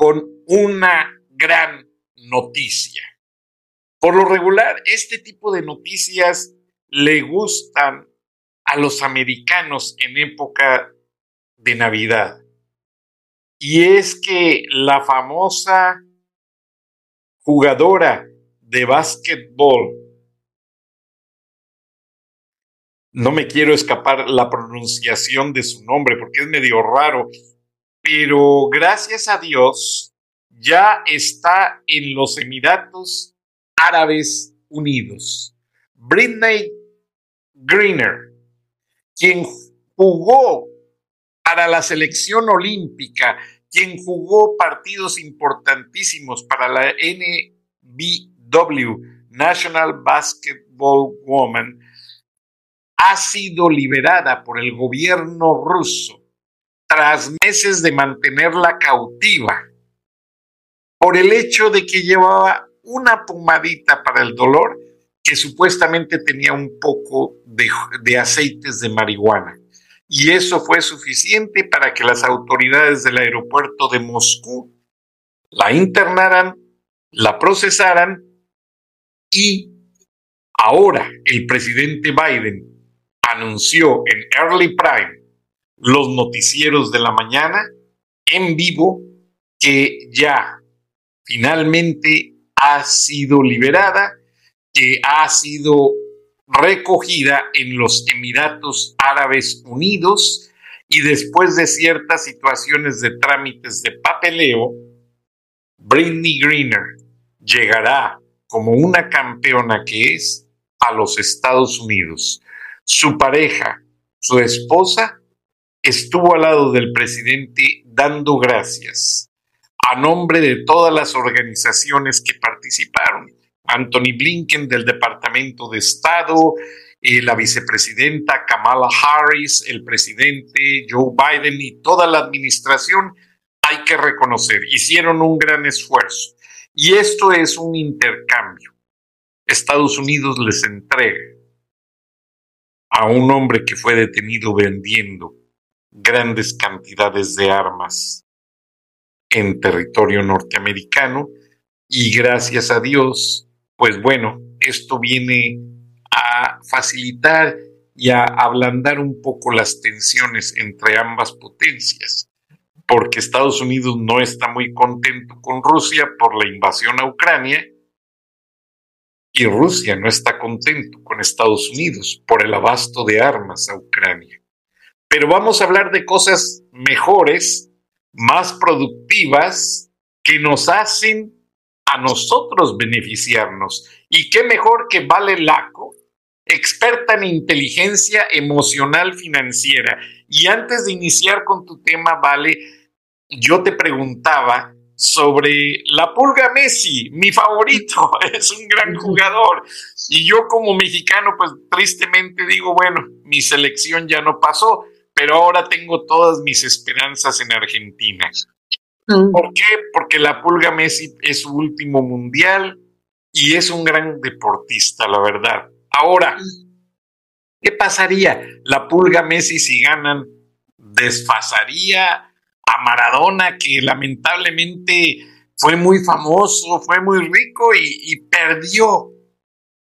con una gran noticia. Por lo regular, este tipo de noticias le gustan a los americanos en época de Navidad. Y es que la famosa jugadora de básquetbol, no me quiero escapar la pronunciación de su nombre porque es medio raro, pero gracias a Dios ya está en los Emiratos Árabes Unidos. Britney Greener, quien jugó para la selección olímpica, quien jugó partidos importantísimos para la NBW, National Basketball Woman, ha sido liberada por el gobierno ruso tras meses de mantenerla cautiva por el hecho de que llevaba una pomadita para el dolor que supuestamente tenía un poco de, aceites de marihuana. Y eso fue suficiente para que las autoridades del aeropuerto de Moscú la internaran, la procesaran y ahora el presidente Biden anunció en Early Prime los noticieros de la mañana en vivo que ya finalmente ha sido liberada, que ha sido recogida en los Emiratos Árabes Unidos y después de ciertas situaciones de trámites de papeleo, Britney Greener llegará como una campeona que es a los Estados Unidos. Su pareja, su esposa, estuvo al lado del presidente dando gracias a nombre de todas las organizaciones que participaron. Anthony Blinken del Departamento de Estado, eh, la vicepresidenta Kamala Harris, el presidente Joe Biden y toda la administración, hay que reconocer, hicieron un gran esfuerzo. Y esto es un intercambio. Estados Unidos les entrega a un hombre que fue detenido vendiendo grandes cantidades de armas en territorio norteamericano y gracias a Dios, pues bueno, esto viene a facilitar y a ablandar un poco las tensiones entre ambas potencias, porque Estados Unidos no está muy contento con Rusia por la invasión a Ucrania y Rusia no está contento con Estados Unidos por el abasto de armas a Ucrania pero vamos a hablar de cosas mejores, más productivas, que nos hacen a nosotros beneficiarnos. Y qué mejor que Vale Laco, experta en inteligencia emocional financiera. Y antes de iniciar con tu tema, Vale, yo te preguntaba sobre la pulga Messi, mi favorito, es un gran jugador. Y yo como mexicano, pues tristemente digo, bueno, mi selección ya no pasó, pero ahora tengo todas mis esperanzas en Argentina. Mm. ¿Por qué? Porque la Pulga Messi es su último mundial y es un gran deportista, la verdad. Ahora, ¿qué pasaría? La Pulga Messi si ganan, desfasaría a Maradona, que lamentablemente fue muy famoso, fue muy rico y, y perdió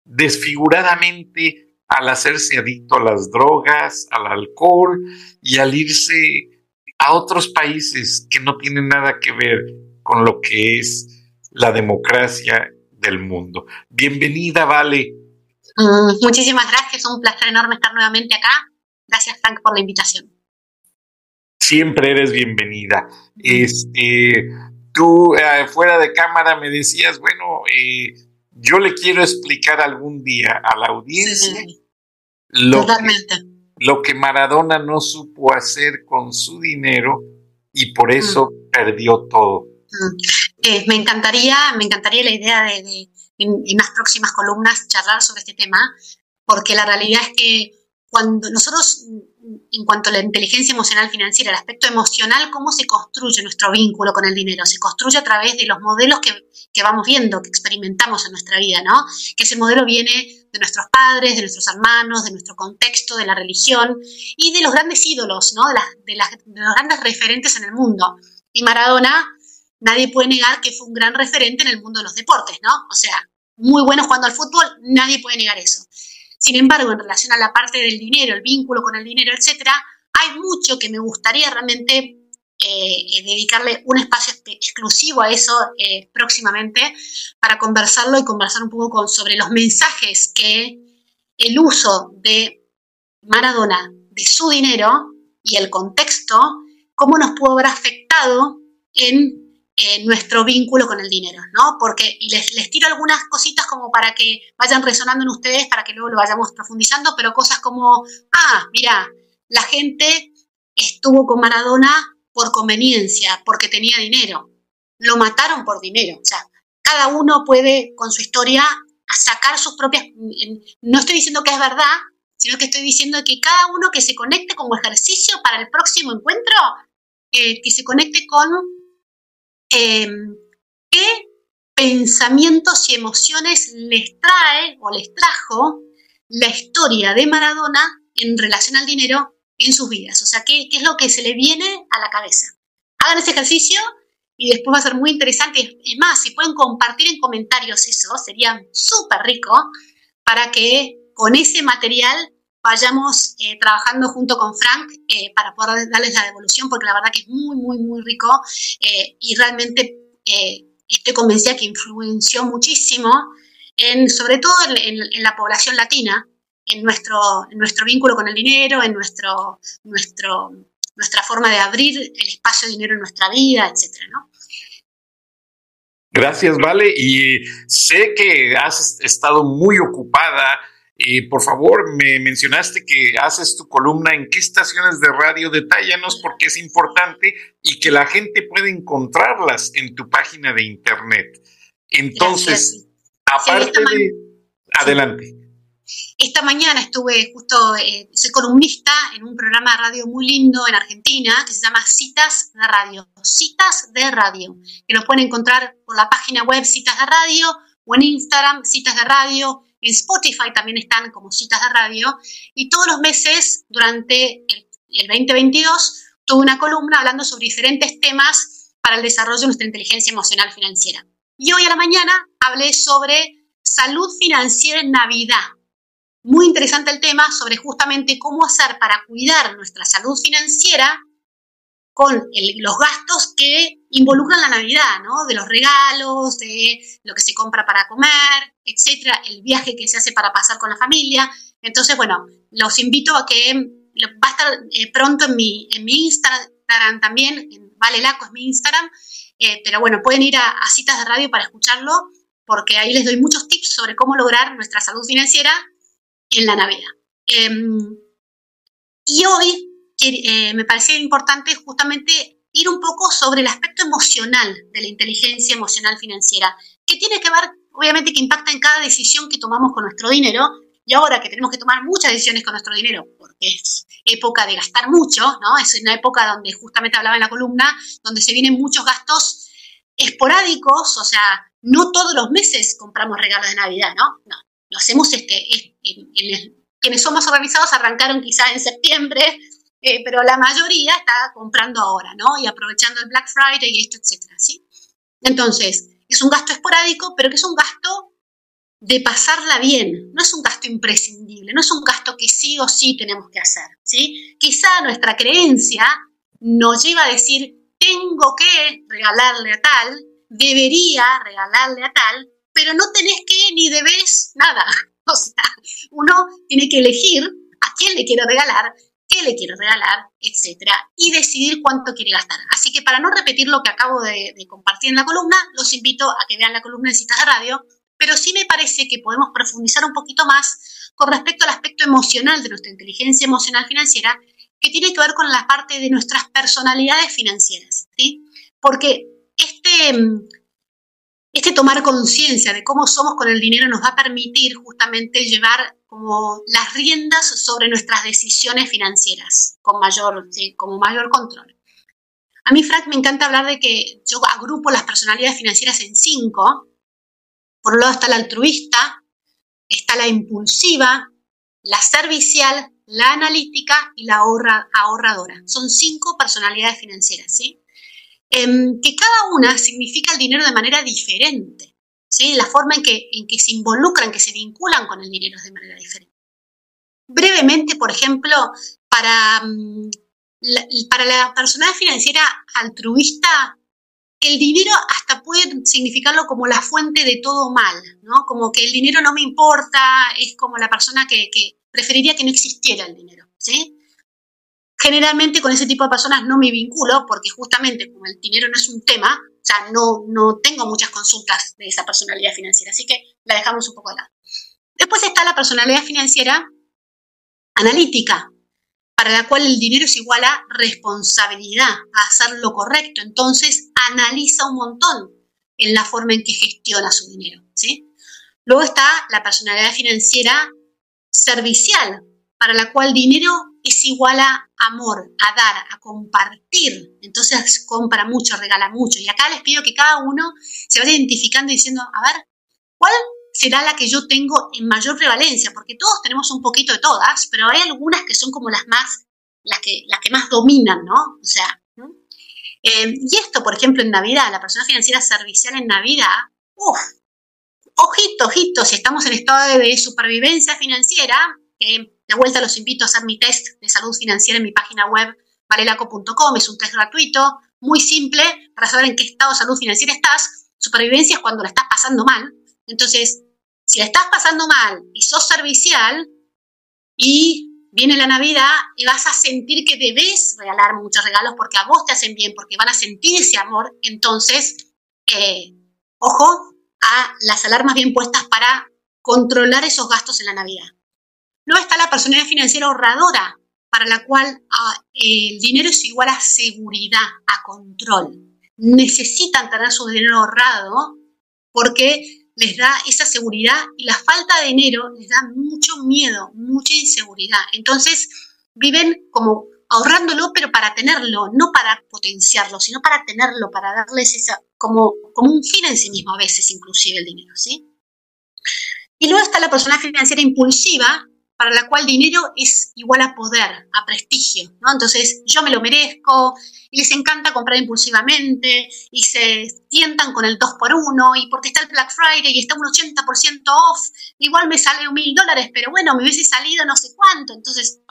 desfiguradamente al hacerse adicto a las drogas, al alcohol y al irse a otros países que no tienen nada que ver con lo que es la democracia del mundo. Bienvenida, Vale. Mm, muchísimas gracias, un placer enorme estar nuevamente acá. Gracias, Frank, por la invitación. Siempre eres bienvenida. Este, tú eh, fuera de cámara me decías, bueno, eh, yo le quiero explicar algún día a la audiencia lo, que, lo, que, Maradona no supo hacer con su dinero y por eso perdió todo. Eh, me encantaría, me encantaría la idea de, en, las próximas columnas charlar sobre este tema, porque la realidad es que cuando nosotros, en cuanto a la inteligencia emocional financiera, el aspecto emocional, cómo se construye nuestro vínculo con el dinero, se construye a través de los modelos que, que vamos viendo, que experimentamos en nuestra vida, ¿no? Que ese modelo viene de nuestros padres, de nuestros hermanos, de nuestro contexto, de la religión y de los grandes ídolos, ¿no? De, de, las, de los grandes referentes en el mundo. Y Maradona nadie puede negar que fue un gran referente en el mundo de los deportes, ¿no? O sea, muy bueno jugando al fútbol, nadie puede negar eso. Sin embargo, en relación a la parte del dinero, el vínculo con el dinero, etcétera, hay mucho que me gustaría realmente eh, dedicarle un espacio exclusivo a eso eh, próximamente para conversarlo y conversar un poco sobre los mensajes que el uso de Maradona, de su dinero y el contexto, cómo nos pudo haber afectado en eh, nuestro vínculo con el dinero, ¿no? Porque, y les, les, tiro algunas cositas como para que vayan resonando en ustedes, para que luego lo vayamos profundizando, pero cosas como, ah, mira, la gente estuvo con Maradona por conveniencia, porque tenía dinero, lo mataron por dinero, o sea, cada uno puede con su historia sacar sus propias, no estoy diciendo que es verdad, sino que estoy diciendo que cada uno que se conecte como ejercicio para el próximo encuentro, eh, que se conecte con Em, qué pensamientos y emociones les trae o les trajo la historia de Maradona en relación al dinero en sus vidas. O sea, qué, qué es lo que se le viene a la cabeza. Hagan ese ejercicio y después va a ser muy interesante. Es más, si pueden compartir en comentarios eso, sería súper rico para que con ese material vayamos eh, trabajando junto con Frank eh, para poder darles la devolución, porque la verdad que es muy, muy, muy rico eh, y realmente estoy convencida que influenció muchísimo, en, sobre todo en, la población latina, en nuestro, nuestro vínculo con el dinero, en nuestro, nuestro, nuestra forma de abrir el espacio de dinero en nuestra vida, etcétera, ¿no? Gracias, Vale. Y sé que has estado muy ocupada por favor, me mencionaste que haces tu columna en qué estaciones de radio, detállanos porque es importante y que la gente puede encontrarlas en tu página de internet. Entonces, aparte de... Adelante. Esta mañana estuve justo, eh, soy columnista en un programa de radio muy lindo en Argentina que se llama Citas de Radio. Citas de Radio, que lo pueden encontrar por la página web Citas de Radio o en Instagram Citas de Radio en Spotify también están como citas de radio. Y todos los meses, durante el, 2022, tuve una columna hablando sobre diferentes temas para el desarrollo de nuestra inteligencia emocional financiera. Y hoy a la mañana hablé sobre salud financiera en Navidad. Muy interesante el tema sobre justamente cómo hacer para cuidar nuestra salud financiera con los gastos que involucran la Navidad. De los regalos, de lo que se compra para comer, etcétera, el viaje que se hace para pasar con la familia. Entonces, bueno, los invito a que va a estar eh, pronto en mi, en mi Instagram también, en Vale Laco es mi Instagram, eh, pero bueno, pueden ir a, citas de radio para escucharlo, porque ahí les doy muchos tips sobre cómo lograr nuestra salud financiera en la Navidad. Em, y hoy eh, me parecía importante justamente ir un poco sobre el aspecto emocional de la inteligencia emocional financiera, que tiene que ver, obviamente, que impacta en cada decisión que tomamos con nuestro dinero. Y ahora que tenemos que tomar muchas decisiones con nuestro dinero, porque es época de gastar mucho, ¿no? Es una época donde justamente hablaba en la columna, donde se vienen muchos gastos esporádicos, o sea, no todos los meses compramos regalos de Navidad, ¿no? No, lo hacemos este, quienes somos organizados arrancaron quizá en septiembre, eh, pero la mayoría está comprando ahora, ¿no? Y aprovechando el Black Friday y esto, etcétera, ¿sí? Entonces, es un gasto esporádico, pero que es un gasto de pasarla bien, no es un gasto imprescindible, no es un gasto que sí o sí tenemos que hacer, ¿sí? Quizá nuestra creencia nos lleva a decir, tengo que regalarle a tal, debería regalarle a tal, pero no tenés que ni debes nada. O sea, uno tiene que elegir a quién le quiere regalar, qué le quiere regalar, etcétera, y decidir cuánto quiere gastar. Así que para no repetir lo que acabo de, compartir en la columna, los invito a que vean la columna de citas de radio, pero sí me parece que podemos profundizar un poquito más con respecto al aspecto emocional de nuestra inteligencia emocional financiera, que tiene que ver con la parte de nuestras personalidades financieras, ¿sí? Porque este, este tomar conciencia de cómo somos con el dinero nos va a permitir justamente llevar como las riendas sobre nuestras decisiones financieras con mayor, como mayor control. A mí, Frank, me encanta hablar de que yo agrupo las personalidades financieras en cinco. Por un lado está la altruista, está la impulsiva, la servicial, la analítica y la ahorradora. Son cinco personalidades financieras, ¿sí? Em, que cada una significa el dinero de manera diferente. La forma en que, en que se involucran, que se vinculan con el dinero es de manera diferente. Brevemente, por ejemplo, para, mm, para la personalidad financiera altruista, el dinero hasta puede significarlo como la fuente de todo mal, ¿no? Como que el dinero no me importa, es como la persona que, que preferiría que no existiera el dinero, ¿sí? Generalmente con ese tipo de personas no me vinculo porque justamente como el dinero no es un tema, sea, no, no tengo muchas consultas de esa personalidad financiera, así que la dejamos un poco de lado. Después está la personalidad financiera analítica, para la cual el dinero es igual a responsabilidad, a hacer lo correcto. Entonces, analiza un montón en la forma en que gestiona su dinero. ¿sí? Luego está la personalidad financiera servicial, para la cual dinero es igual a amor, a dar, a compartir. Entonces compra mucho, regala mucho. Y acá les pido que cada uno se vaya identificando y diciendo, a ver, ¿cuál será la que yo tengo en mayor prevalencia? Porque todos tenemos un poquito de todas, pero hay algunas que son como las más, las que, las que más dominan, ¿no? O sea, eh, y esto, por ejemplo, en Navidad, la persona financiera servicial en Navidad, uff, ojito, ojito, si estamos en estado de supervivencia financiera, que de vuelta los invito a hacer mi test de salud financiera en mi página web valelaco.com. Es un test gratuito, muy simple, para saber en qué estado de salud financiera estás. Supervivencia es cuando la estás pasando mal. Entonces, si la estás pasando mal y sos servicial y viene la Navidad y vas a sentir que debes regalar muchos regalos porque a vos te hacen bien, porque van a sentir ese amor, entonces, eh, ojo a las alarmas bien puestas para controlar esos gastos en la Navidad. Luego está la personalidad financiera ahorradora, para la cual ah, el dinero es igual a seguridad, a control. Necesitan tener su dinero ahorrado porque les da esa seguridad y la falta de dinero les da mucho miedo, mucha inseguridad. Entonces viven como ahorrándolo, pero para tenerlo, no para potenciarlo, sino para tenerlo, para darles esa, como, como un fin en sí mismo a veces, inclusive el dinero, ¿sí? Y luego está la persona financiera impulsiva, para la cual dinero es igual a poder, a prestigio, ¿no? Entonces, yo me lo merezco y les encanta comprar impulsivamente y se tientan con el 2 por 1 y porque está el Black Friday y está un 80% off, igual me sale un mil dólares, pero bueno, me hubiese salido no sé cuánto, entonces,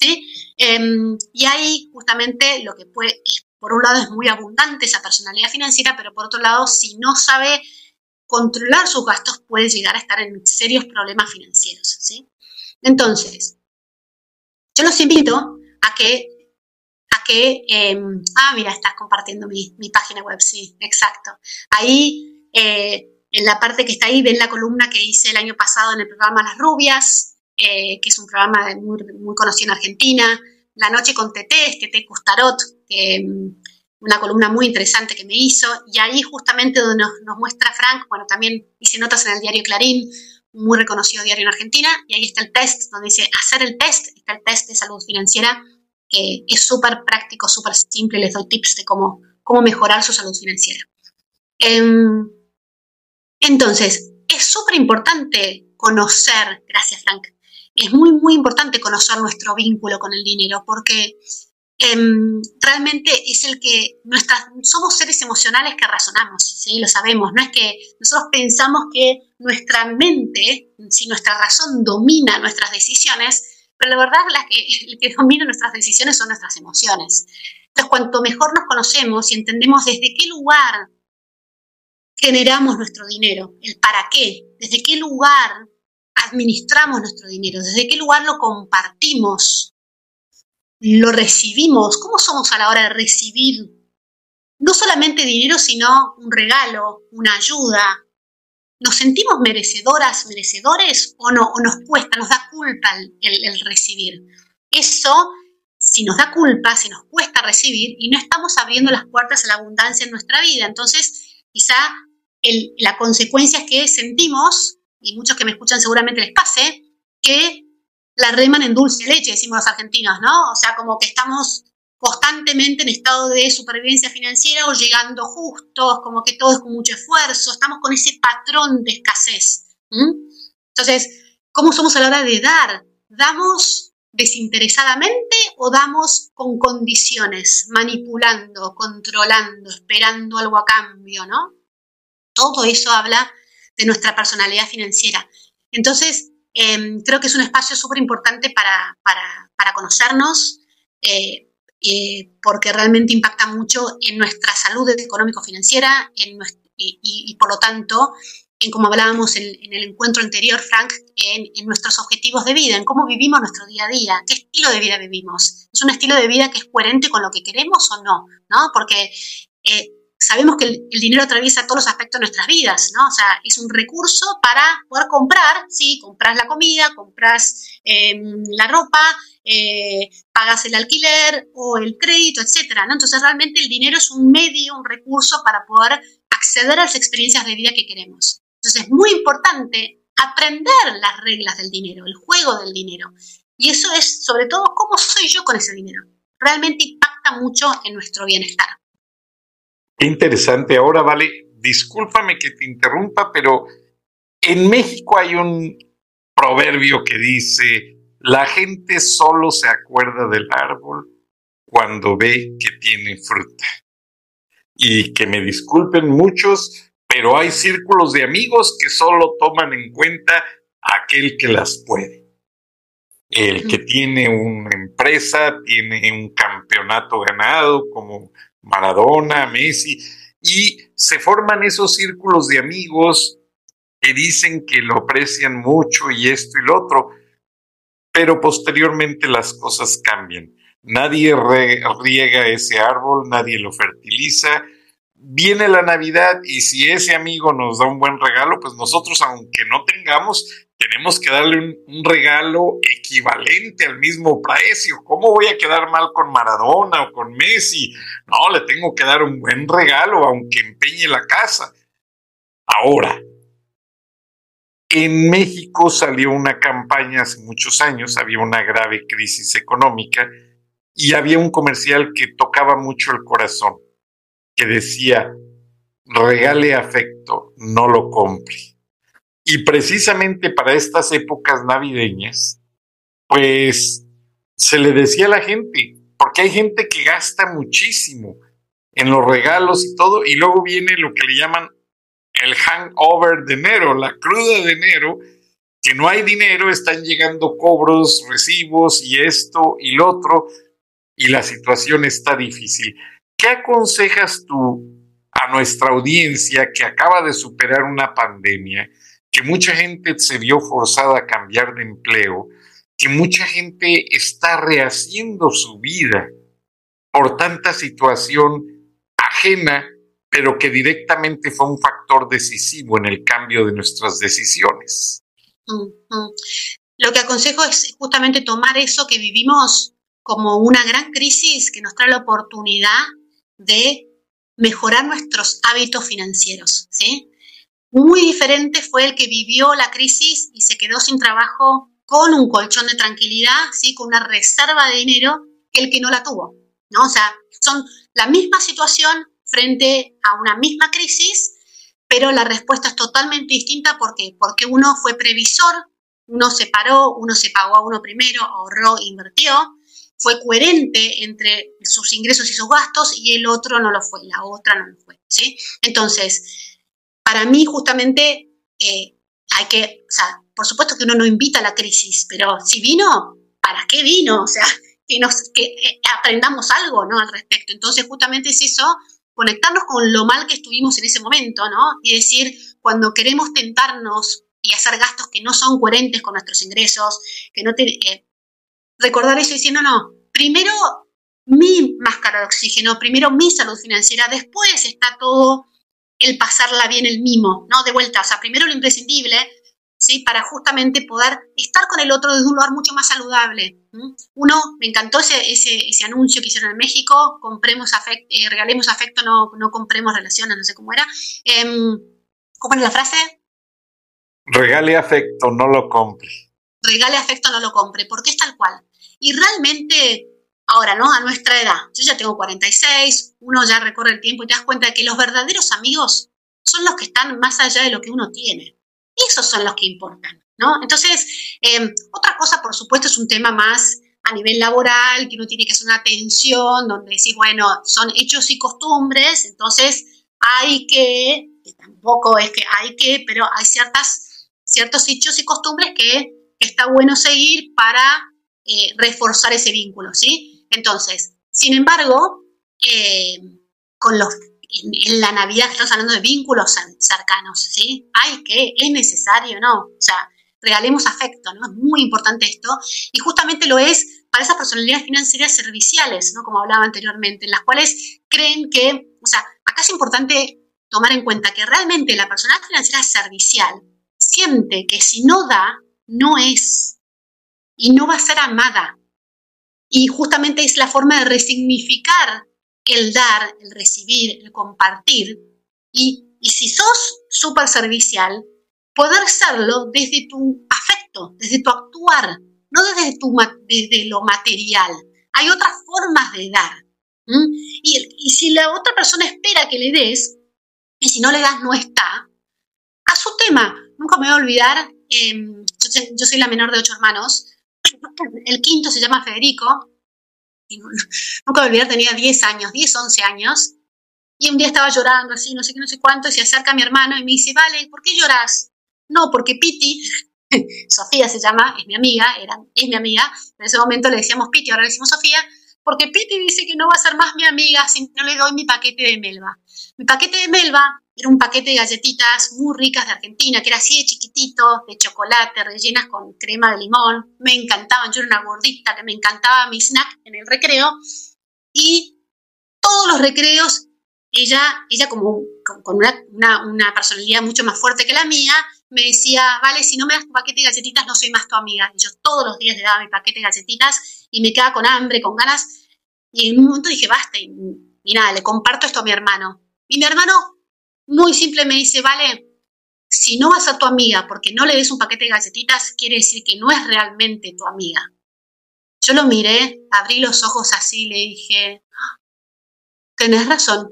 ¿sí? Em, y ahí justamente lo que puede, por un lado es muy abundante esa personalidad financiera, pero por otro lado, si no sabe controlar sus gastos, puede llegar a estar en serios problemas financieros, ¿sí? Entonces, yo los invito a que, a que, em, ah, mira, estás compartiendo mi, página web, sí, exacto. Ahí, eh, en la parte que está ahí, ven la columna que hice el año pasado en el programa Las Rubias, eh, que es un programa muy, conocido en Argentina. La noche con Tete, Tete Custarot, em, una columna muy interesante que me hizo, y ahí justamente donde nos, nos muestra Frank, bueno, también hice notas en el diario Clarín, muy reconocido diario en Argentina, y ahí está el test, donde dice hacer el test, está el test de salud financiera, que es súper práctico, súper simple, les doy tips de cómo, cómo mejorar su salud financiera. Em, entonces, es súper importante conocer, gracias Frank, es muy, muy importante conocer nuestro vínculo con el dinero, porque Em, realmente es el que somos seres emocionales que razonamos, ¿sí? lo sabemos, no es que nosotros pensamos que nuestra mente, si nuestra razón domina nuestras decisiones, pero la verdad la que, el que domina nuestras decisiones son nuestras emociones. Entonces, cuanto mejor nos conocemos y entendemos desde qué lugar generamos nuestro dinero, el para qué, desde qué lugar administramos nuestro dinero, desde qué lugar lo compartimos, lo recibimos, cómo somos a la hora de recibir no solamente dinero, sino un regalo, una ayuda. ¿Nos sentimos merecedoras, merecedores o no? ¿O nos cuesta, nos da culpa el, recibir? Eso, si nos da culpa, si nos cuesta recibir y no estamos abriendo las puertas a la abundancia en nuestra vida. Entonces, quizá la consecuencia es que sentimos, y muchos que me escuchan seguramente les pase, que la reman en dulce leche, decimos los argentinos, ¿no? O sea, como que estamos constantemente en estado de supervivencia financiera o llegando justos, como que todo es con mucho esfuerzo, estamos con ese patrón de escasez. Entonces, ¿cómo somos a la hora de dar? ¿Damos desinteresadamente o damos con condiciones, manipulando, controlando, esperando algo a cambio, ¿no? Todo eso habla de nuestra personalidad financiera. Entonces, em, creo que es un espacio súper importante para, para, conocernos, eh, eh, porque realmente impacta mucho en nuestra salud económico-financiera en y, por lo tanto, en como hablábamos en, el encuentro anterior, Frank, en, nuestros objetivos de vida, en cómo vivimos nuestro día a día, qué estilo de vida vivimos. ¿Es un estilo de vida que es coherente con lo que queremos o no? ¿no? Porque eh, sabemos que el, dinero atraviesa todos los aspectos de nuestras vidas, ¿no? O sea, es un recurso para poder comprar, sí, compras la comida, compras em, la ropa, eh, pagas el alquiler o el crédito, etcétera, ¿no? Entonces, realmente el dinero es un medio, un recurso para poder acceder a las experiencias de vida que queremos. Entonces, es muy importante aprender las reglas del dinero, el juego del dinero. Y eso es, sobre todo, cómo soy yo con ese dinero. Realmente impacta mucho en nuestro bienestar. Qué interesante. Ahora, vale, discúlpame que te interrumpa, pero en México hay un proverbio que dice, la gente solo se acuerda del árbol cuando ve que tiene fruta. Y que me disculpen muchos, pero hay círculos de amigos que solo toman en cuenta aquel que las puede. El que tiene una empresa, tiene un campeonato ganado, como Maradona, Messi, y se forman esos círculos de amigos que dicen que lo aprecian mucho y esto y lo otro, pero posteriormente las cosas cambian. Nadie riega ese árbol, nadie lo fertiliza. Viene la Navidad y si ese amigo nos da un buen regalo, pues nosotros, aunque no tengamos, tenemos que darle un, regalo equivalente al mismo precio. ¿Cómo voy a quedar mal con Maradona o con Messi? No, le tengo que dar un buen regalo, aunque empeñe la casa. Ahora, en México salió una campaña hace muchos años, había una grave crisis económica y había un comercial que tocaba mucho el corazón, que decía, regale afecto, no lo compre. Y precisamente para estas épocas navideñas, pues se le decía a la gente, porque hay gente que gasta muchísimo en los regalos y todo, y luego viene lo que le llaman el hangover de enero, la cruda de enero, que no hay dinero, están llegando cobros, recibos y esto y lo otro, y la situación está difícil. ¿Qué aconsejas tú a nuestra audiencia que acaba de superar una pandemia? Que mucha gente se vio forzada a cambiar de empleo, que mucha gente está rehaciendo su vida por tanta situación ajena, pero que directamente fue un factor decisivo en el cambio de nuestras decisiones. Lo que aconsejo es justamente tomar eso que vivimos como una gran crisis que nos trae la oportunidad de mejorar nuestros hábitos financieros, ¿sí? Muy diferente fue el que vivió la crisis y se quedó sin trabajo con un colchón de tranquilidad, ¿sí? con una reserva de dinero, que el que no la tuvo. ¿no? O sea, son la misma situación frente a una misma crisis, pero la respuesta es totalmente distinta. ¿Por qué? Porque uno fue previsor, uno se paró, uno se pagó a uno primero, ahorró, invirtió, fue coherente entre sus ingresos y sus gastos y el otro no lo fue, la otra no lo fue. ¿sí? Entonces, para mí justamente eh, hay que, o sea, por supuesto que uno no invita a la crisis, pero si vino, ¿para qué vino? O sea, que, nos, que eh, aprendamos algo ¿no? al respecto. Entonces justamente es eso conectarnos con lo mal que estuvimos en ese momento, ¿no? Y decir, cuando queremos tentarnos y hacer gastos que no son coherentes con nuestros ingresos, que no te, eh, recordar eso diciendo, no, primero mi máscara de oxígeno, primero mi salud financiera, después está todo el pasarla bien, el mimo, ¿no? De vuelta, o sea, primero lo imprescindible, ¿sí? Para justamente poder estar con el otro desde un lugar mucho más saludable. Uno, me encantó ese, ese, anuncio que hicieron en México, compremos afecto, eh, regalemos afecto, no, no compremos relaciones, no sé cómo era. Em, ¿Cómo es la frase? Regale afecto, no lo compre. Regale afecto, no lo compre, porque es tal cual. Y realmente, ahora, ¿no? A nuestra edad, yo ya tengo 46, uno ya recorre el tiempo y te das cuenta de que los verdaderos amigos son los que están más allá de lo que uno tiene. Esos son los que importan, ¿no? Entonces, em, otra cosa, por supuesto, es un tema más a nivel laboral, que uno tiene que hacer una atención, donde decís, bueno, son hechos y costumbres, entonces hay que, que tampoco es que hay que, pero hay ciertas, ciertos hechos y costumbres que está bueno seguir para eh, reforzar ese vínculo, ¿sí? Entonces, sin embargo, eh, con los, en, la Navidad estamos hablando de vínculos cercanos, ¿sí? Hay que, es necesario, ¿no? O sea, regalemos afecto, ¿no? Es muy importante esto y justamente lo es para esas personalidades financieras serviciales, ¿no? Como hablaba anteriormente, en las cuales creen que, o sea, acá es importante tomar en cuenta que realmente la personalidad financiera servicial siente que si no da, no es, y no va a ser amada. Y justamente es la forma de resignificar el dar, el recibir, el compartir. Y, si sos súper servicial, poder serlo desde tu afecto, desde tu actuar, no desde, tu, desde lo material. Hay otras formas de dar. Y, y, si la otra persona espera que le des, y si no le das, no está, a su tema. Nunca me voy a olvidar, em, yo, soy la menor de ocho hermanos, el quinto se llama Federico. nunca me olvidar, tenía 10 años, 10, 11 años. Y un día estaba llorando así, no sé qué, no sé cuánto, y se acerca mi hermano y me dice, vale, ¿por qué lloras? No, porque Piti, Sofía se llama, es mi amiga, era, es mi amiga, en ese momento le decíamos Piti, ahora le decimos Sofía, porque Piti dice que no va a ser más mi amiga si no le doy mi paquete de Melva. Mi paquete de Melva era un paquete de galletitas muy ricas de Argentina, que era así de chiquitito, de chocolate, rellenas con crema de limón. Me encantaban, yo era una gordita que me encantaba mi snack en el recreo. Y todos los recreos, ella, ella como con una, personalidad mucho más fuerte que la mía, me decía, vale, si no me das tu paquete de galletitas, no soy más tu amiga. Y yo todos los días le daba mi paquete de galletitas y me quedaba con hambre, con ganas. Y en un momento dije, basta, y, nada, le comparto esto a mi hermano. Y mi hermano muy simple me dice, vale, si no vas a tu amiga porque no le des un paquete de galletitas, quiere decir que no es realmente tu amiga. Yo lo miré, abrí los ojos así le dije, tenés razón.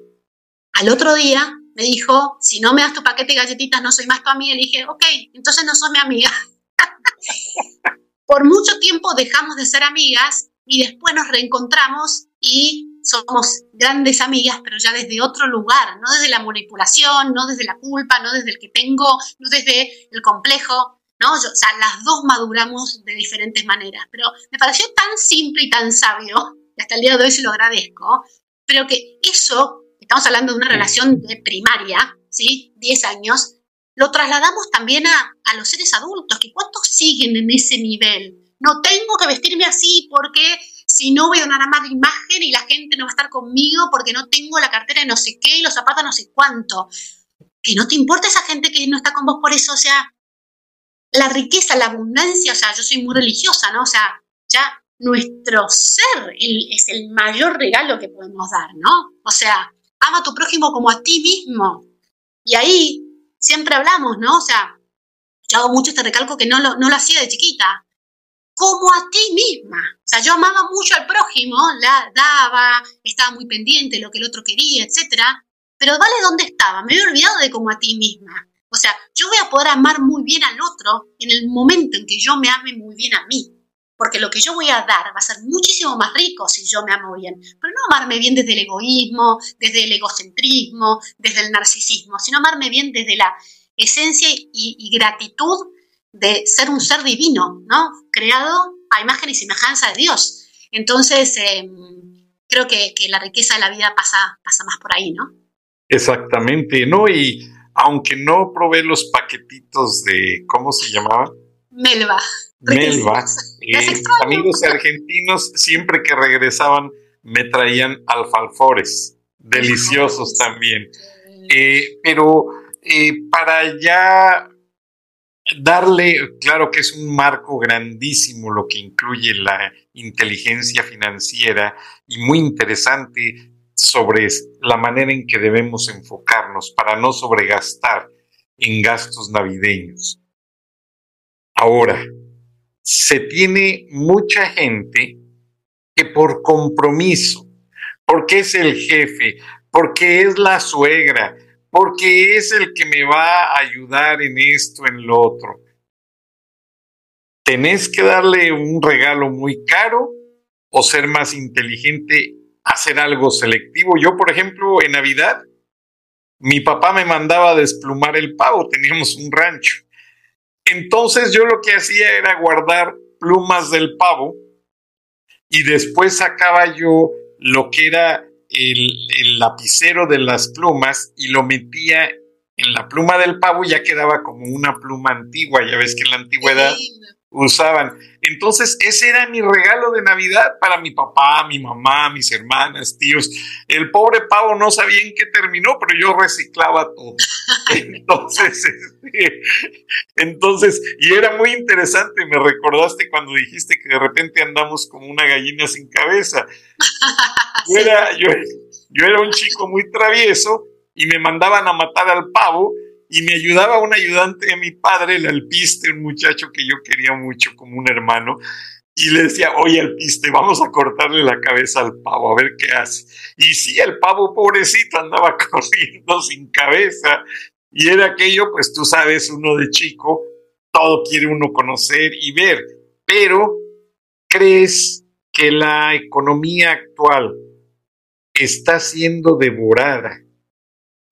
Al otro día me dijo, si no me das tu paquete de galletitas, no soy más tu amiga. Le dije, ok, entonces no sos mi amiga. Por mucho tiempo dejamos de ser amigas y después nos reencontramos y somos grandes amigas, pero ya desde otro lugar, no desde la manipulación, no desde la culpa, no desde el que tengo, no desde el complejo, ¿no? o sea, las dos maduramos de diferentes maneras, pero me pareció tan simple y tan sabio, y hasta el día de hoy se lo agradezco, pero que eso, estamos hablando de una relación de primaria, ¿sí? 10 años, lo trasladamos también a, a los seres adultos, que cuántos siguen en ese nivel. No tengo que vestirme así porque si no voy a donar más imagen y la gente no va a estar conmigo porque no tengo la cartera de no sé qué y los zapatos no sé cuánto. Que no te importa esa gente que no está con vos por eso, o sea, la riqueza, la abundancia, o sea, yo soy muy religiosa, ¿no? O sea, ya nuestro ser es el mayor regalo que podemos dar, ¿no? O sea, ama a tu prójimo como a ti mismo. Y ahí siempre hablamos, ¿no? O sea, yo hago mucho este recalco que no lo, no lo hacía de chiquita como a ti misma. O sea, yo amaba mucho al prójimo, la daba, estaba muy pendiente de lo que el otro quería, etc. Pero vale dónde estaba, me había olvidado de como a ti misma. O sea, yo voy a poder amar muy bien al otro en el momento en que yo me ame muy bien a mí. Porque lo que yo voy a dar va a ser muchísimo más rico si yo me amo bien. Pero no amarme bien desde el egoísmo, desde el egocentrismo, desde el narcisismo, sino amarme bien desde la esencia y, gratitud de ser un ser divino, ¿no? Creado a imagen y semejanza de Dios. Entonces, em, creo que, la riqueza de la vida pasa, pasa más por ahí, ¿no? Exactamente, ¿no? Y aunque no probé los paquetitos de, ¿cómo se llamaba? Melva. Melva. Eh, amigos argentinos, siempre que regresaban, me traían alfalfores, deliciosos también. Eh, pero eh, para ya darle, claro que es un marco grandísimo lo que incluye la inteligencia financiera y muy interesante sobre la manera en que debemos enfocarnos para no sobregastar en gastos navideños. Ahora, se tiene mucha gente que por compromiso, porque es el jefe, porque es la suegra, porque es el que me va a ayudar en esto, en lo otro. Tenés que darle un regalo muy caro o ser más inteligente, hacer algo selectivo. Yo, por ejemplo, en Navidad, mi papá me mandaba desplumar el pavo, teníamos un rancho. Entonces yo lo que hacía era guardar plumas del pavo y después sacaba yo lo que era el, lapicero de las plumas y lo metía en la pluma del pavo, ya quedaba como una pluma antigua, ya ves que en la antigüedad usaban. Entonces, ese era mi regalo de Navidad para mi papá, mi mamá, mis hermanas, tíos. El pobre pavo no sabía en qué terminó, pero yo reciclaba todo. Entonces, este, entonces, y era muy interesante, me recordaste cuando dijiste que de repente andamos como una gallina sin cabeza. Yo era, yo, yo era un chico muy travieso y me mandaban a matar al pavo y me ayudaba un ayudante de mi padre, el alpiste, un muchacho que yo quería mucho como un hermano, y le decía, oye alpiste, vamos a cortarle la cabeza al pavo, a ver qué hace. Y sí, el pavo pobrecito andaba corriendo sin cabeza, y era aquello, pues tú sabes, uno de chico, todo quiere uno conocer y ver, pero ¿crees que la economía actual está siendo devorada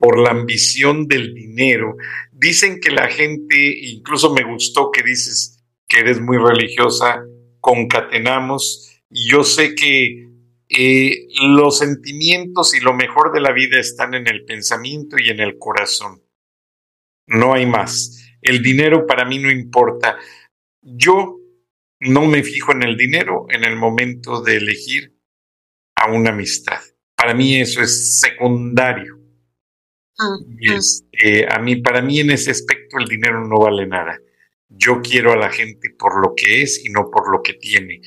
por la ambición del dinero. Dicen que la gente, incluso me gustó que dices que eres muy religiosa, concatenamos, y yo sé que eh, los sentimientos y lo mejor de la vida están en el pensamiento y en el corazón. No hay más. El dinero para mí no importa. Yo no me fijo en el dinero en el momento de elegir a una amistad. Para mí eso es secundario. Este, a mí, para mí en ese aspecto el dinero no vale nada. Yo quiero a la gente por lo que es y no por lo que tiene.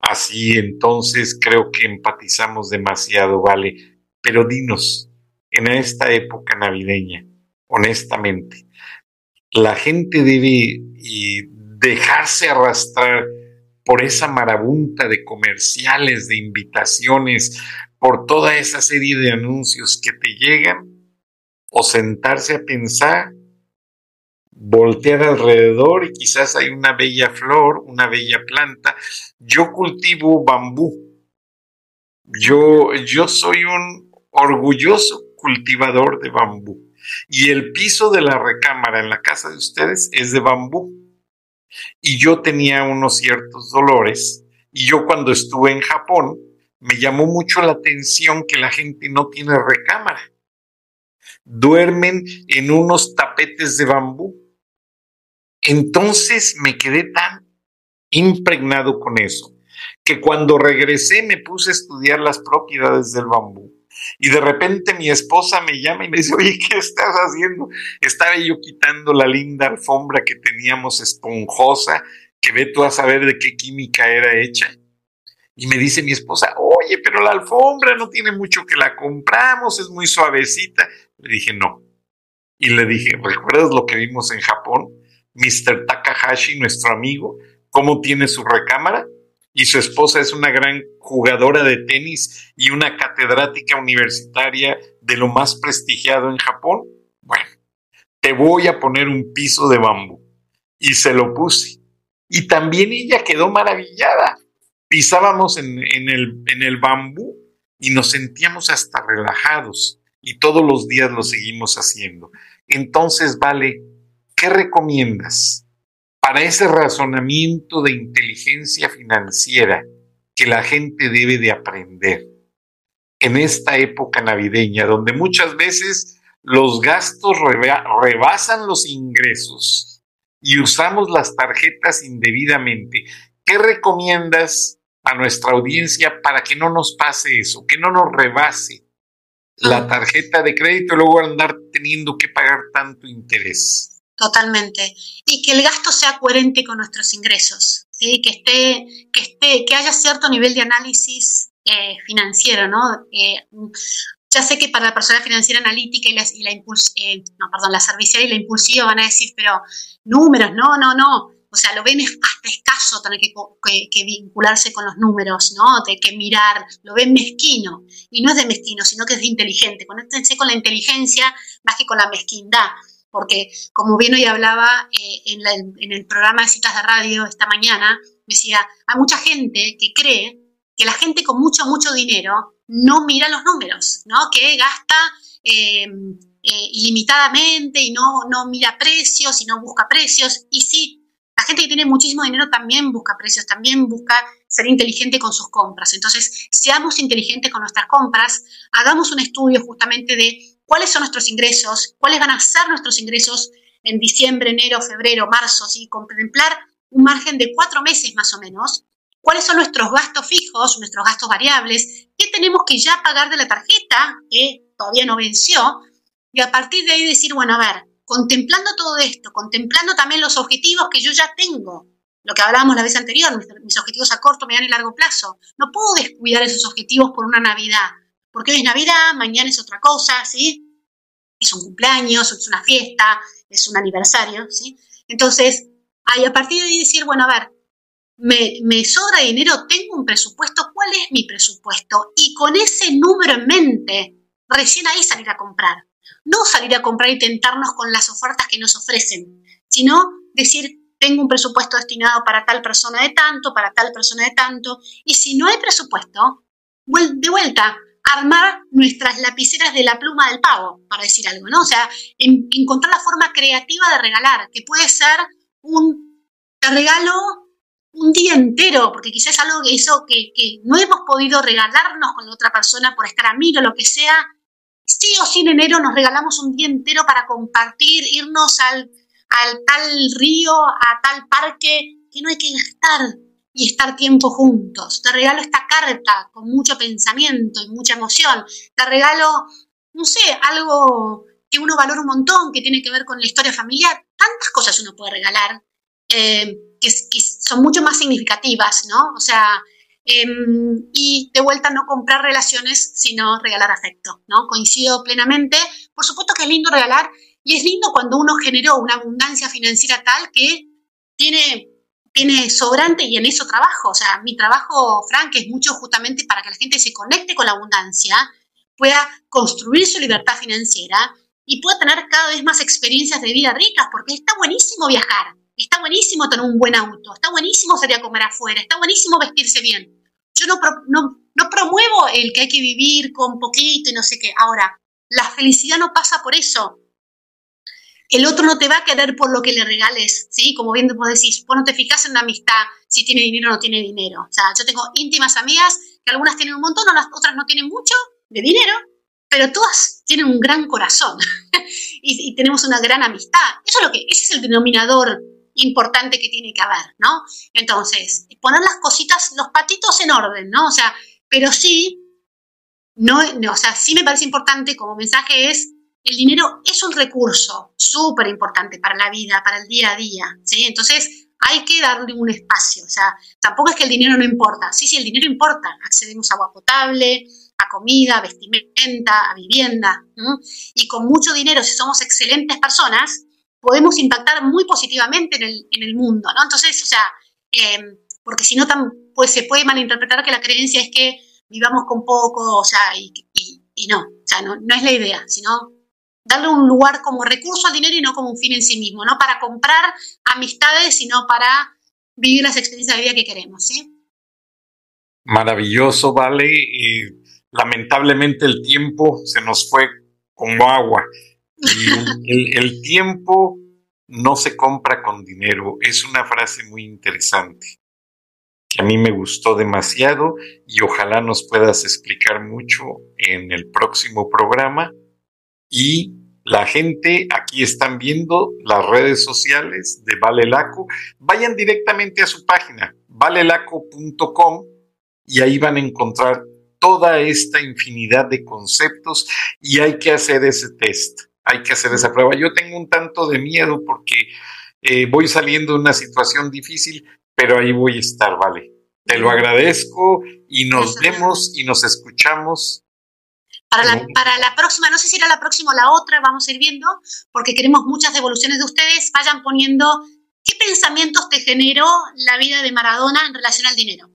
Así entonces creo que empatizamos demasiado, vale. Pero dinos, en esta época navideña, honestamente, la gente debe dejarse arrastrar por esa marabunta de comerciales, de invitaciones, por toda esa serie de anuncios que te llegan o sentarse a pensar, voltear alrededor y quizás hay una bella flor, una bella planta. Yo cultivo bambú. Yo, yo soy un orgulloso cultivador de bambú. Y el piso de la recámara en la casa de ustedes es de bambú. Y yo tenía unos ciertos dolores. Y yo cuando estuve en Japón, me llamó mucho la atención que la gente no tiene recámara duermen en unos tapetes de bambú. Entonces me quedé tan impregnado con eso que cuando regresé me puse a estudiar las propiedades del bambú. Y de repente mi esposa me llama y me dice, oye, ¿qué estás haciendo? Estaba yo quitando la linda alfombra que teníamos esponjosa, que ve tú a saber de qué química era hecha. Y me dice mi esposa, oye, pero la alfombra no tiene mucho que la compramos, es muy suavecita. Le dije, no. Y le dije, ¿recuerdas lo que vimos en Japón? Mr. Takahashi, nuestro amigo, cómo tiene su recámara y su esposa es una gran jugadora de tenis y una catedrática universitaria de lo más prestigiado en Japón. Bueno, te voy a poner un piso de bambú. Y se lo puse. Y también ella quedó maravillada. Pisábamos en, el, en el bambú y nos sentíamos hasta relajados y todos los días lo seguimos haciendo. Entonces, vale, ¿qué recomiendas para ese razonamiento de inteligencia financiera que la gente debe de aprender? en esta época navideña, donde muchas veces los gastos rebasan los ingresos y usamos las tarjetas indebidamente. ¿Qué recomiendas a nuestra audiencia para que no nos pase eso, que no nos rebase la tarjeta de crédito y luego andar teniendo que pagar tanto interés? Totalmente. Y que el gasto sea coherente con nuestros ingresos, ¿sí? que, esté, que, esté, que haya cierto nivel de análisis eh, financiero, ¿no? Eh, ya sé que para la persona financiera analítica y la, y la eh, no, perdón, la servicial y la impulsiva van a decir, pero números, no, no, no. O sea, lo ven hasta escaso tener que, que, vincularse con los números, ¿no? De que mirar, lo ven mezquino. Y no es de mezquino, sino que es de inteligente. Conéctense con la inteligencia más que con la mezquindad. Porque, como bien hoy hablaba en, en el programa de citas de radio esta mañana, decía, hay mucha gente que cree que la gente con mucho, mucho dinero no mira los números, ¿no? Que gasta eh, eh, ilimitadamente y no, no mira precios y no busca precios. Y sí, la gente que tiene muchísimo dinero también busca precios, también busca ser inteligente con sus compras. Entonces, seamos inteligentes con nuestras compras, hagamos un estudio justamente de cuáles son nuestros ingresos, cuáles van a ser nuestros ingresos en diciembre, enero, febrero, marzo, ¿sí? contemplar un margen de cuatro meses más o menos cuáles son nuestros gastos fijos, nuestros gastos variables, qué tenemos que ya pagar de la tarjeta, que todavía no venció, y a partir de ahí decir, bueno, a ver, contemplando todo esto, contemplando también los objetivos que yo ya tengo, lo que hablábamos la vez anterior, mis, objetivos a corto, mediano y largo plazo, no puedo descuidar esos objetivos por una Navidad, porque hoy es Navidad, mañana es otra cosa, ¿sí? Es un cumpleaños, es una fiesta, es un aniversario, ¿sí? Entonces, ahí a partir de ahí decir, bueno, a ver, me, sobra dinero, tengo un presupuesto, ¿cuál es mi presupuesto? Y con ese número en mente, recién ahí salir a comprar. No salir a comprar y tentarnos con las ofertas que nos ofrecen, sino decir, tengo un presupuesto destinado para tal persona de tanto, para tal persona de tanto, y si no hay presupuesto, de vuelta, armar nuestras lapiceras de la pluma del pavo, para decir algo, ¿no? O sea, encontrar la forma creativa de regalar, que puede ser un regalo un día entero, porque quizás algo que hizo que, no hemos podido regalarnos con la otra persona por estar amigos, lo que sea. Sí o sí en enero nos regalamos un día entero para compartir, irnos al, al tal río, a tal parque, que no hay que gastar y estar tiempo juntos. Te regalo esta carta con mucho pensamiento y mucha emoción. Te regalo, no sé, algo que uno valora un montón, que tiene que ver con la historia familiar. Tantas cosas uno puede regalar. Eh, que, son mucho más significativas, ¿no? O sea, em, y de vuelta no comprar relaciones, sino regalar afecto, ¿no? Coincido plenamente. Por supuesto que es lindo regalar y es lindo cuando uno generó una abundancia financiera tal que tiene, tiene sobrante y en eso trabajo. O sea, mi trabajo, Frank, es mucho justamente para que la gente se conecte con la abundancia, pueda construir su libertad financiera y pueda tener cada vez más experiencias de vida ricas, porque está buenísimo viajar, Está buenísimo tener un buen auto, está buenísimo salir a comer afuera, está buenísimo vestirse bien. Yo no, no, promuevo el que hay que vivir con poquito y no sé qué. Ahora, la felicidad no pasa por eso. El otro no te va a querer por lo que le regales, ¿sí? Como bien vos decís, vos no te fijas en una amistad si tiene dinero o no tiene dinero. O sea, yo tengo íntimas amigas que algunas tienen un montón, otras no tienen mucho de dinero, pero todas tienen un gran corazón y, y, tenemos una gran amistad. Eso es lo que, ese es el denominador importante que tiene que haber, ¿no? Entonces, poner las cositas, los patitos en orden, ¿no? O sea, pero sí, no, o sea, sí me parece importante como mensaje es, el dinero es un recurso súper importante para la vida, para el día a día, ¿sí? Entonces, hay que darle un espacio, o sea, tampoco es que el dinero no importa, sí, sí, el dinero importa, accedemos a agua potable, a comida, a vestimenta, a vivienda, y con mucho dinero, si somos excelentes personas, podemos impactar muy positivamente en el, en el mundo, ¿no? Entonces, o sea, em, porque si no, pues se puede malinterpretar que la creencia es que vivamos con poco, o sea, y, no, o sea, no, no, es la idea, sino darle un lugar como recurso al dinero y no como un fin en sí mismo, no para comprar amistades, sino para vivir las experiencias de vida que queremos, ¿sí? Maravilloso, vale. Y lamentablemente el tiempo se nos fue como agua. Y el, tiempo no se compra con dinero. Es una frase muy interesante. que a mí me gustó demasiado y ojalá nos puedas explicar mucho en el próximo programa. Y la gente aquí están viendo las redes sociales de Valelaco. Vayan directamente a su página, valelaco.com, y ahí van a encontrar toda esta infinidad de conceptos y hay que hacer ese test, hay que hacer esa prueba. Yo tengo un tanto de miedo porque eh, voy saliendo de una situación difícil, pero ahí voy a estar, vale. Te lo agradezco y nos vemos y nos escuchamos. Para la, para la próxima, no sé si era la próxima o la otra, vamos a ir viendo, porque queremos muchas devoluciones de ustedes. Vayan poniendo qué pensamientos te generó la vida de Maradona en relación al dinero.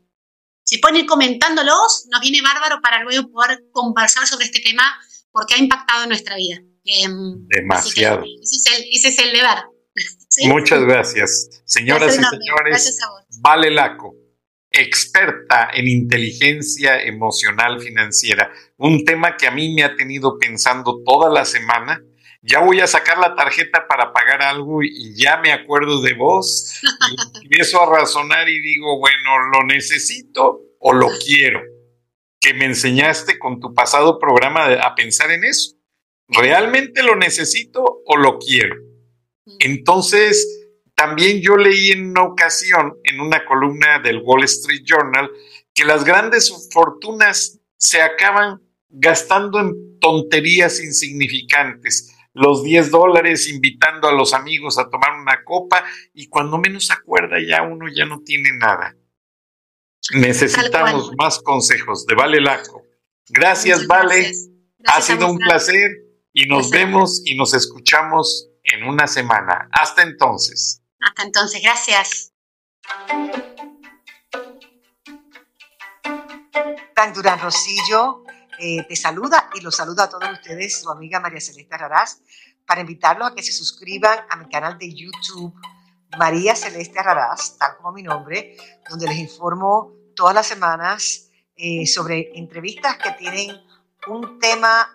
Si pueden ir comentándolos, nos viene bárbaro para luego poder conversar sobre este tema, porque ha impactado en nuestra vida. Em, Demasiado. Ese es, el, deber. Muchas gracias. Señoras y señores, Vale Laco, experta en inteligencia emocional financiera, un tema que a mí me ha tenido pensando toda la semana. Ya voy a sacar la tarjeta para pagar algo y ya me acuerdo de vos y empiezo a razonar y digo, bueno, ¿lo necesito o lo quiero? Que me enseñaste con tu pasado programa a pensar en eso. ¿Realmente lo necesito o lo quiero? Entonces, también yo leí en una ocasión, en una columna del Wall Street Journal, que las grandes fortunas se acaban gastando en tonterías insignificantes. Los 10 dólares invitando a los amigos a tomar una copa y cuando menos acuerda ya uno ya no tiene nada. Necesitamos más consejos de Vale Laco. Gracias, Vale. ha sido un placer y nos vemos y nos escuchamos en una semana. Hasta entonces. Hasta entonces, gracias. Tan Durán Rosillo eh, te saluda y los saluda a todos ustedes, su amiga María Celeste Ararás, para invitarlos a que se suscriban a mi canal de YouTube, María Celeste Ararás, tal como mi nombre, donde les informo todas las semanas eh, sobre entrevistas que tienen un tema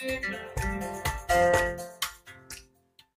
Thank you.